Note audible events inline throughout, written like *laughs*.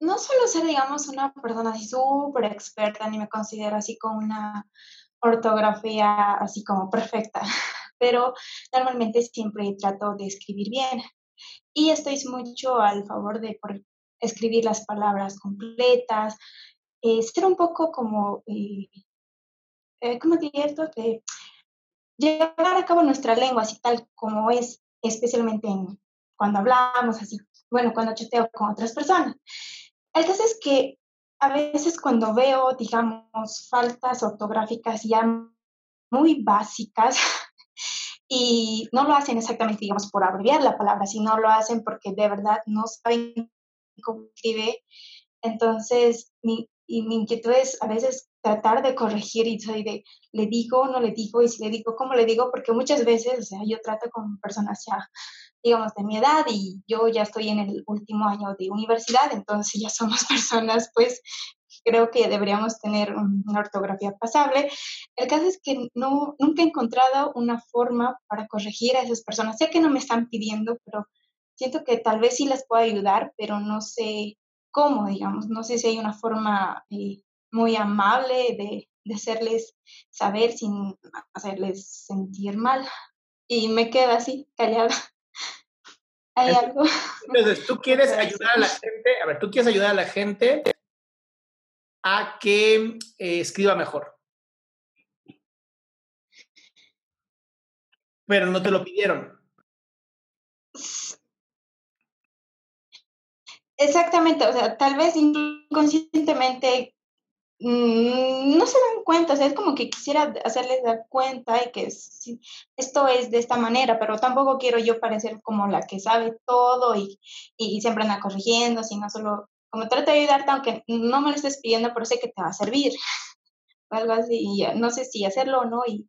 No suelo ser, digamos, una persona así súper experta ni me considero así con una ortografía así como perfecta, *laughs* pero normalmente siempre trato de escribir bien y estoy mucho al favor de escribir las palabras completas, eh, ser un poco como, eh, eh ¿cómo diría? De llevar a cabo nuestra lengua así tal como es, especialmente cuando hablamos, así, bueno, cuando chateo con otras personas. El caso es que a veces cuando veo, digamos, faltas ortográficas ya muy básicas, *laughs* y no lo hacen exactamente, digamos, por abreviar la palabra, sino lo hacen porque de verdad no saben cómo escribe. Entonces, mi, y mi inquietud es a veces tratar de corregir y de, le digo, no le digo, y si le digo, ¿cómo le digo? Porque muchas veces, o sea, yo trato con personas ya, digamos, de mi edad y yo ya estoy en el último año de universidad, entonces ya somos *laughs* personas, pues, creo que deberíamos tener una ortografía pasable. El caso es que no, nunca he encontrado una forma para corregir a esas personas. Sé que no me están pidiendo, pero siento que tal vez sí les puedo ayudar, pero no sé cómo, digamos. No sé si hay una forma eh, muy amable de, de hacerles saber sin hacerles sentir mal. Y me queda así, callada. ¿Hay algo? Entonces, tú quieres ayudar a la gente, a ver, tú quieres ayudar a la gente a que eh, escriba mejor. Pero no te lo pidieron. Exactamente, o sea, tal vez inconscientemente no se dan cuenta, o es como que quisiera hacerles dar cuenta de que esto es de esta manera, pero tampoco quiero yo parecer como la que sabe todo y, y siempre anda corrigiendo, sino solo como trato de ayudarte, aunque no me lo estés pidiendo, pero sé que te va a servir. *laughs* algo así, y no sé si hacerlo o no, y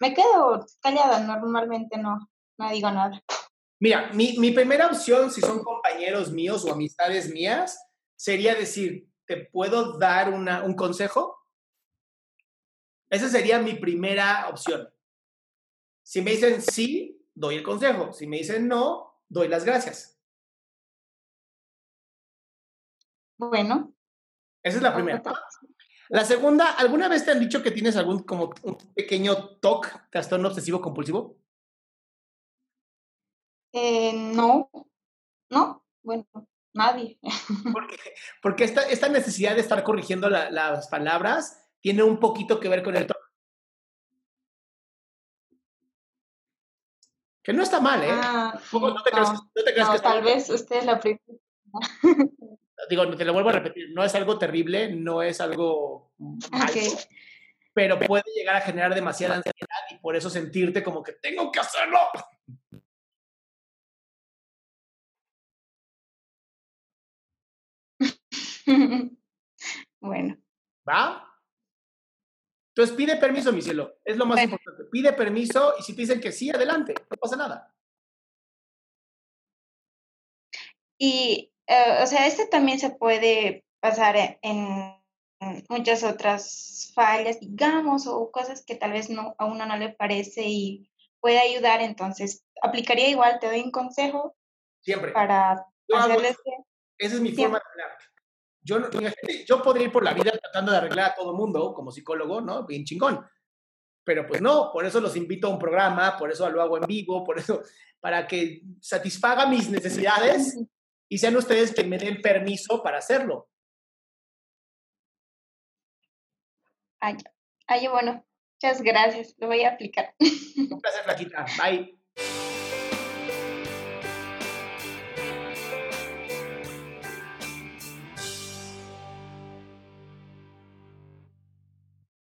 me quedo callada, normalmente no, no digo nada. Mira, mi, mi primera opción, si son compañeros míos o amistades mías, sería decir, ¿te puedo dar una, un consejo? Esa sería mi primera opción. Si me dicen sí, doy el consejo. Si me dicen no, doy las gracias. Bueno. Esa es la primera. La segunda, ¿alguna vez te han dicho que tienes algún como un pequeño TOC, trastorno obsesivo compulsivo? Eh, no, no, bueno, nadie. Porque, porque esta, esta necesidad de estar corrigiendo las palabras tiene un poquito que ver con el TOC. Que no está mal, ¿eh? Ah, no, te creas, no te creas que tal vez usted es la primera. *laughs* digo, te lo vuelvo a repetir, no es algo terrible, no es algo malo, pero puede llegar a generar demasiada ansiedad y por eso sentirte como que tengo que hacerlo. *laughs* bueno. ¿Va? Entonces pide permiso, mi cielo. Es lo más importante. Pide permiso y si te dicen que sí, adelante. No pasa nada. Y eh, o sea, este también se puede pasar e, en, muchas otras fallas, digamos, o cosas que tal vez no, a uno no le parece y puede ayudar, entonces aplicaría igual, te doy un consejo. Siempre. Para hacerles Esa es mi forma de hablar. Yo, yo podría ir por la vida tratando de arreglar a todo mundo como psicólogo, ¿no? Bien chingón. Pero pues no, por eso los invito a un programa, por eso lo hago en vivo, por eso, para que satisfaga mis necesidades y sean ustedes que me den permiso para hacerlo. Ay, ay, bueno, muchas gracias, lo voy a aplicar. Un placer, Flaquita. Bye.